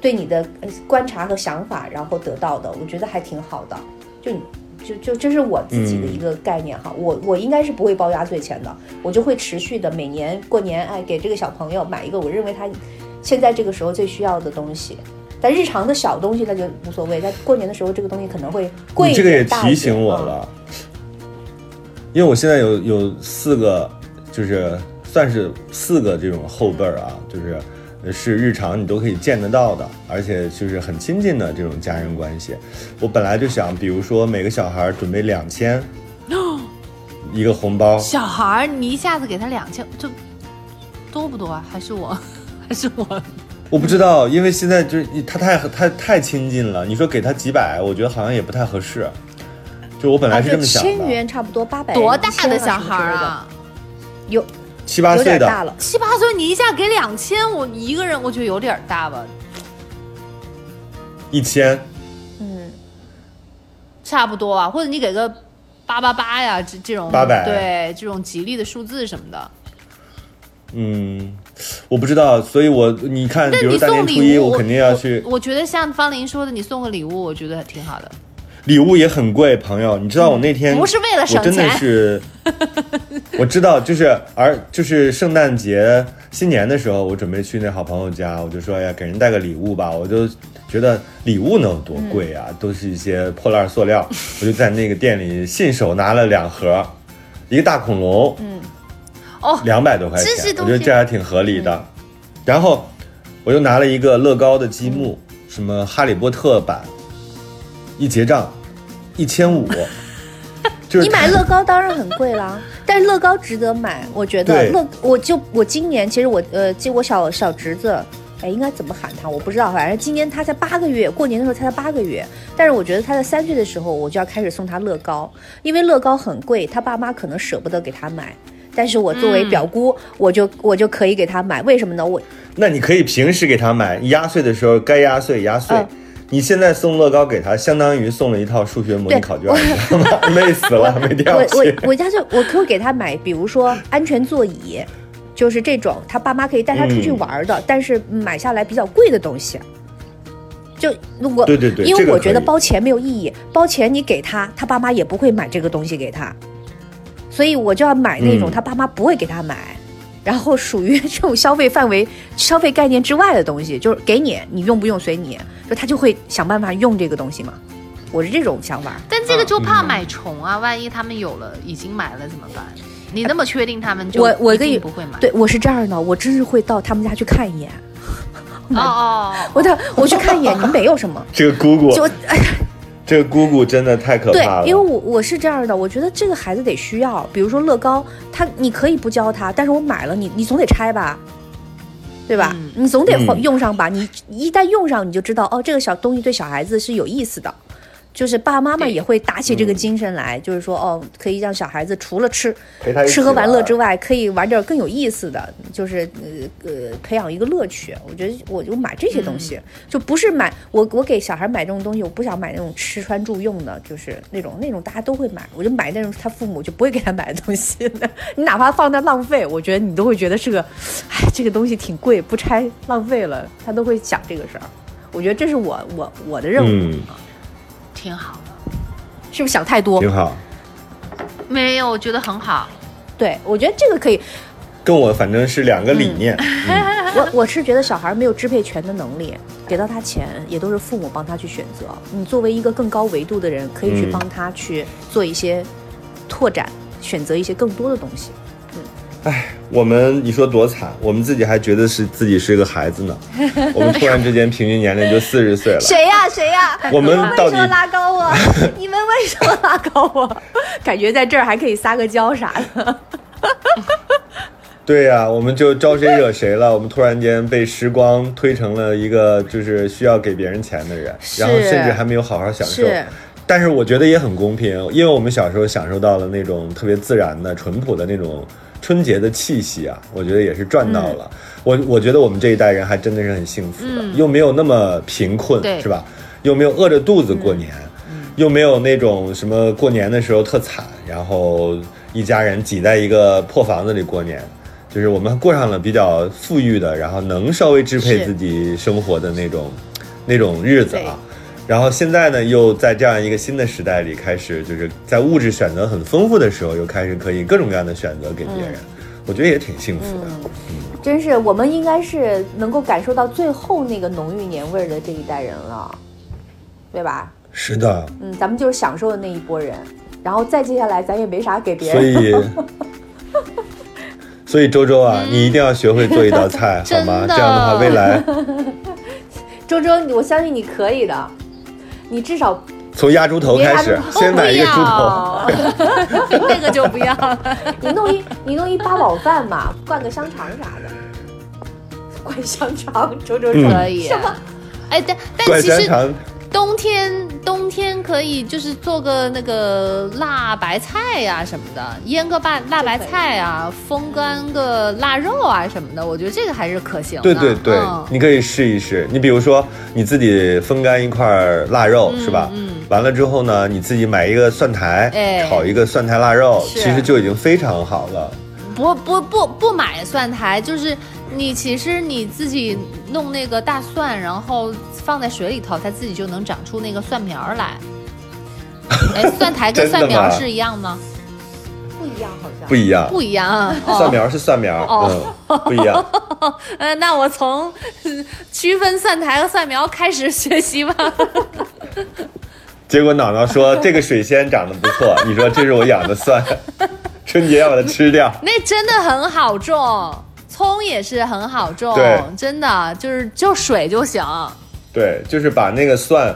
对你的呃观察和想法，然后得到的，我觉得还挺好的。就就就这是我自己的一个概念哈，我我应该是不会包压岁钱的，我就会持续的每年过年哎给这个小朋友买一个我认为他现在这个时候最需要的东西。但日常的小东西那就无所谓，但过年的时候这个东西可能会贵一点这个也提醒我了，因为我现在有有四个，就是算是四个这种后辈儿啊，就是呃是日常你都可以见得到的，而且就是很亲近的这种家人关系。我本来就想，比如说每个小孩准备两千，一个红包，小孩你一下子给他两千，这多不多啊？还是我，还是我？我不知道，因为现在就是他太太太亲近了，你说给他几百，我觉得好像也不太合适。就我本来是这么想的，千元差不多八百多大的小孩？啊？有七八岁的，大了。七八岁，你一下给两千，我一个人我觉得有点大吧，一千，嗯，差不多啊，或者你给个八八八呀，这这种八百对这种吉利的数字什么的。嗯，我不知道，所以我你看，那比如你送大年初一，我肯定要去我。我觉得像方林说的，你送个礼物，我觉得挺好的。礼物也很贵，朋友，你知道我那天、不是为了省我真的钱是，我知道，就是而就是圣诞节、新年的时候，我准备去那好朋友家，我就说哎呀，给人带个礼物吧，我就觉得礼物能有多贵啊，都是一些破烂塑料，我就在那个店里信手拿了两盒，一个大恐龙，嗯，哦两百多块钱，我觉得这还挺合理的。然后我又拿了一个乐高的积木，什么哈利波特版，一结账一千五，你买乐高当然很贵啦，但是乐高值得买，我觉得乐，我就我今年其实我呃，记我小小侄子，哎，应该怎么喊他我不知道，反正今年他才八个月，过年的时候他才八个月，但是我觉得他在三岁的时候我就要开始送他乐高，因为乐高很贵，他爸妈可能舍不得给他买。但是我作为表姑，我就我就可以给他买，为什么呢？我那你可以平时给他买，压岁的时候该压岁压岁。嗯你现在送乐高给他，相当于送了一套数学模拟考卷？累死了，没地我方去。我我家就我可以给他买，比如说安全座椅，就是这种他爸妈可以带他出去玩嗯的，但是买下来比较贵的东西。就如果对对对因为我觉得包钱没有意义，包钱你给他，他爸妈也不会买这个东西给他，所以我就要买那种嗯他爸妈不会给他买，然后属于这种消费范围、消费概念之外的东西，就是给你，你用不用随你，就他就会想办法用这个东西嘛。我是这种想法。但这个就怕买重啊，万一他们有了已经买了怎么办？你那么确定他们就我我跟你定不会买？对，我是这样的，我真是会到他们家去看一眼。哦哦，我的我去看一眼，你们没有什么，这个姑姑，就哎呀，这个姑姑真的太可对怕了。，对因为我我是这样的，我觉得这个孩子得需要，比如说乐高，他你可以不教他，但是我买了，你你总得拆吧，对吧？嗯你总得嗯用上吧，你一旦用上，你就知道哦，这个小东西对小孩子是有意思的。就是爸爸妈妈也会打起这个精神来，就是说哦，可以让小孩子除了吃吃喝玩乐之外，可以玩点更有意思的，就是呃呃培养一个乐趣。我觉得我就买这些东西，就不是买我我给小孩买这种东西，我不想买那种吃穿住用的，就是那种那种大家都会买，我就买那种他父母就不会给他买的东西。你哪怕放那浪费，我觉得你都会觉得是个，哎，这个东西挺贵，不拆浪费了，他都会想这个事儿。我觉得这是我我我的任务，嗯，挺好的。是不是想太多？挺好。没有，我觉得很好。对，我觉得这个可以。跟我反正是两个理念。我我是觉得小孩没有支配权的能力，给到他钱也都是父母帮他去选择。你作为一个更高维度的人，可以去嗯帮他去做一些拓展，选择一些更多的东西。我们你说多惨，我们自己还觉得是自己是个孩子呢。我们突然之间平均年龄就四十岁了。谁呀、谁呀、我们到底为什么拉高我？你们为什么拉高我？感觉在这儿还可以撒个娇啥的。对呀、我们就招谁惹谁了？我们突然间被时光推成了一个就是需要给别人钱的人，然后甚至还没有好好享受。是但是我觉得也很公平，因为我们小时候享受到了那种特别自然的、淳朴的那种春节的气息啊，我觉得也是赚到了。我我觉得我们这一代人还真的是很幸福的，又没有那么贫困，是吧？又没有饿着肚子过年，又没有那种什么过年的时候特惨，然后一家人挤在一个破房子里过年。就是我们过上了比较富裕的，然后能稍微支配自己生活的那种那种日子对啊。然后现在呢，又在这样一个新的时代里，开始就是在物质选择很丰富的时候，又开始可以各种各样的选择给别人，我觉得也挺幸福的。嗯真是，我们应该是能够感受到最后那个浓郁年味儿的这一代人了，对吧？是的，嗯，咱们就是享受的那一波人，然后再接下来咱也没啥给别人所人。以。所以周周啊，你一定要学会做一道菜，好吗？这样的话，未来 周周，我相信你可以的，你至少从压猪头开始，先买一个猪头。那个就不要了。你弄一你弄一八宝饭嘛，灌个香肠啥的，灌香肠，周周可以。哎，但但其实香肠，冬天冬天可以就是做个那个辣白菜呀、什么的，腌个辣辣白菜啊，风干个腊肉啊什么的，我觉得这个还是可行的。对对对，嗯你可以试一试。你比如说，你自己风干一块腊肉，是吧？嗯完了之后呢，你自己买一个蒜苔，哎炒一个蒜苔腊肉，其实就已经非常好了。不不不不买蒜苔，就是你其实你自己弄那个大蒜，然后放在水里头，它自己就能长出那个蒜苗来。哎，蒜苔跟蒜苗是一样吗？不一样，好像不一样，不一样 蒜苗是蒜苗，哦嗯，不一样。呃，那我从呃区分蒜苔和蒜苗开始学习吧。结果脑脑说这个水仙长得不错，你说这是我养的蒜，春节要把它吃掉。那真的很好种，葱也是很好种对，真的就是就水就行。对，就是把那个蒜，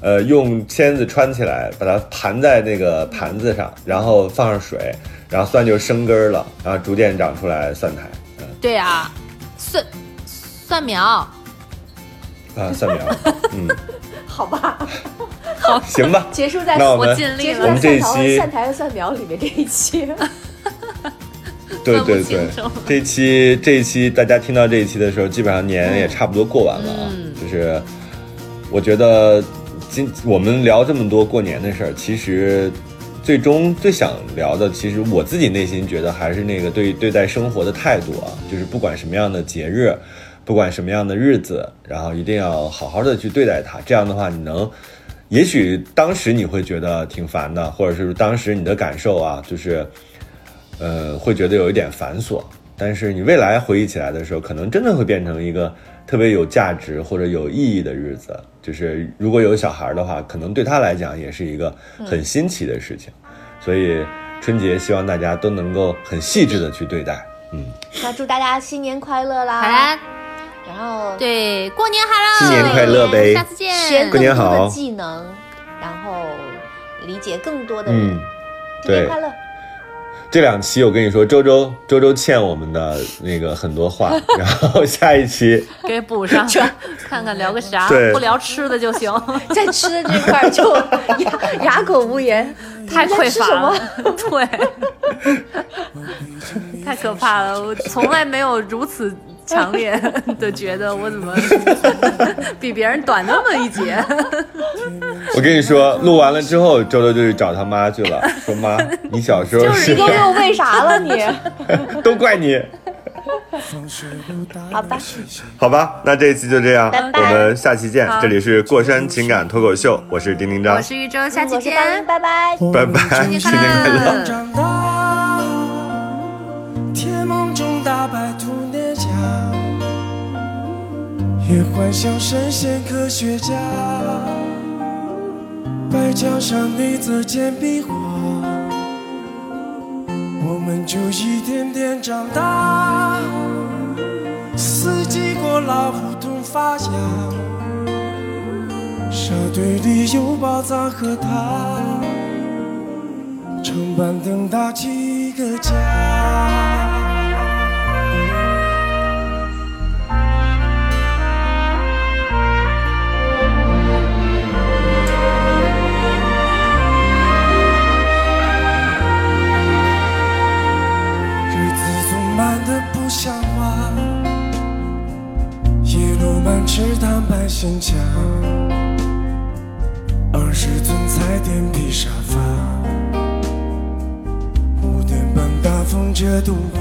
呃，用签子穿起来，把它盘在那个盘子上，然后放上水，然后蒜就生根了，然后逐渐长出来蒜苔。嗯。对啊，蒜蒜苗，啊，蒜苗，嗯，好吧，好。行吧，结束在我尽力了。这一期蒜苔和蒜苗里面这一期。对对对。这一期这一期大家听到这一期的时候，基本上年也差不多过完了啊。嗯。就是我觉得今我们聊这么多过年的事儿，其实最终最想聊的，其实我自己内心觉得还是那个对对待生活的态度啊，就是不管什么样的节日，不管什么样的日子，然后一定要好好的去对待它。这样的话，你能。也许当时你会觉得挺烦的，或者是当时你的感受啊，就是，呃，会觉得有一点繁琐。但是你未来回忆起来的时候，可能真的会变成一个特别有价值或者有意义的日子。就是如果有小孩的话，可能对他来讲也是一个很新奇的事情。所以春节希望大家都能够很细致的去对待。嗯，那祝大家新年快乐啦！好啦，然后对，过年好喽！新年快乐呗下次见。学更多过年好的技能，然后理解更多的人。嗯，对新年快乐！这两期我跟你说，周周周周欠我们的那个很多话，然后下一期给补上，看看聊个啥，不聊吃的就行，在吃的这块就哑哑口无言，太匮乏了，对，太可怕了，我从来没有如此强烈的觉得我怎么 比别人短那么一截，我跟你说，录完了之后，周周就去找他妈去了，说妈，你小时候你都又为啥了你？都怪你。好吧，好吧，那这一期就这样，拜拜我们下期见。这里是过山情感脱口秀，我是丁丁张我，是玉州，下期见，拜拜。拜拜，新年快乐。长大，甜梦中大白兔也幻想神仙科学家。白墙上绿色简笔画，我们就一点点长大。四季过，老梧桐发芽，沙堆里有宝藏和他。长板凳搭起一个家。的不像话，一路慢吃糖拌鲜酱，二十寸彩电比沙发。五点半大风遮杜华，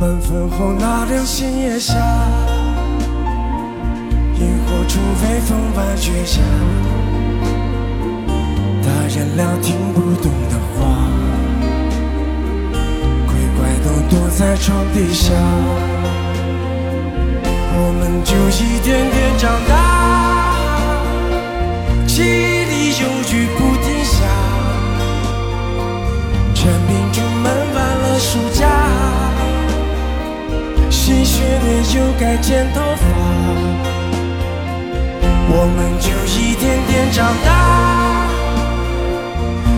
半分后那辆星夜下，萤火虫飞风般倔强，大人聊听床底下，我们就一点点长大，记忆里有雨不停下。蝉鸣中闷完了暑假，新学年又该剪头发，我们就一点点长大，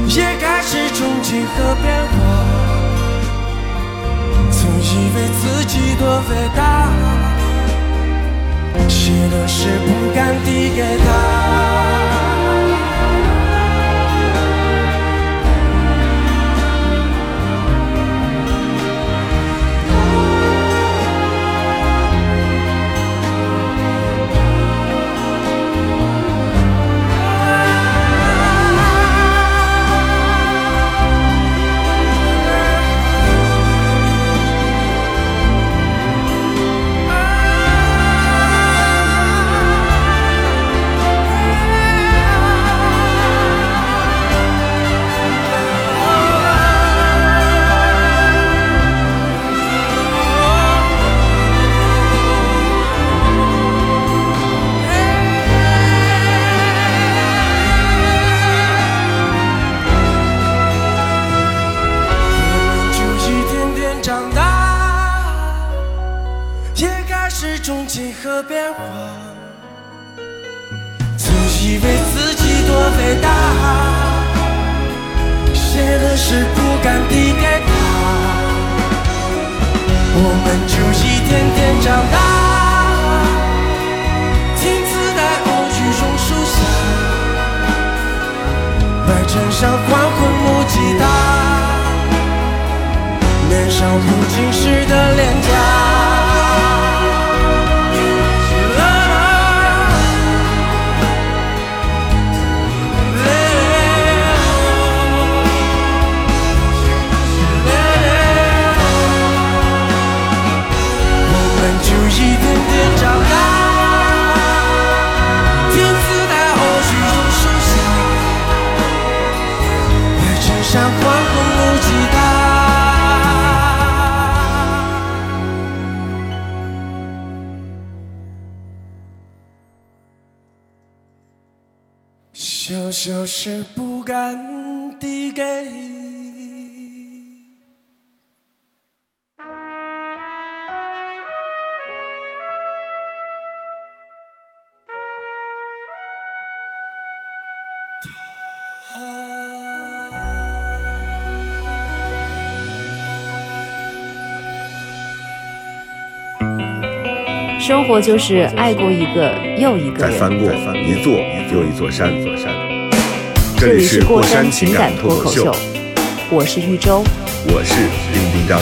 也开始憧憬和变化。以为自己多伟大，写了诗不敢递给他。自己多伟大，写的诗不敢递给他，我们就一天天长大，听磁带偶剧榕树下，白衬衫换混木吉他，年少不经事的脸颊。小小事不敢递给。生活就是爱过一个又一个人。再翻过一座又一座山一座山。这里是过山情情感脱脱口秀，我是玉州。我是丁丁张。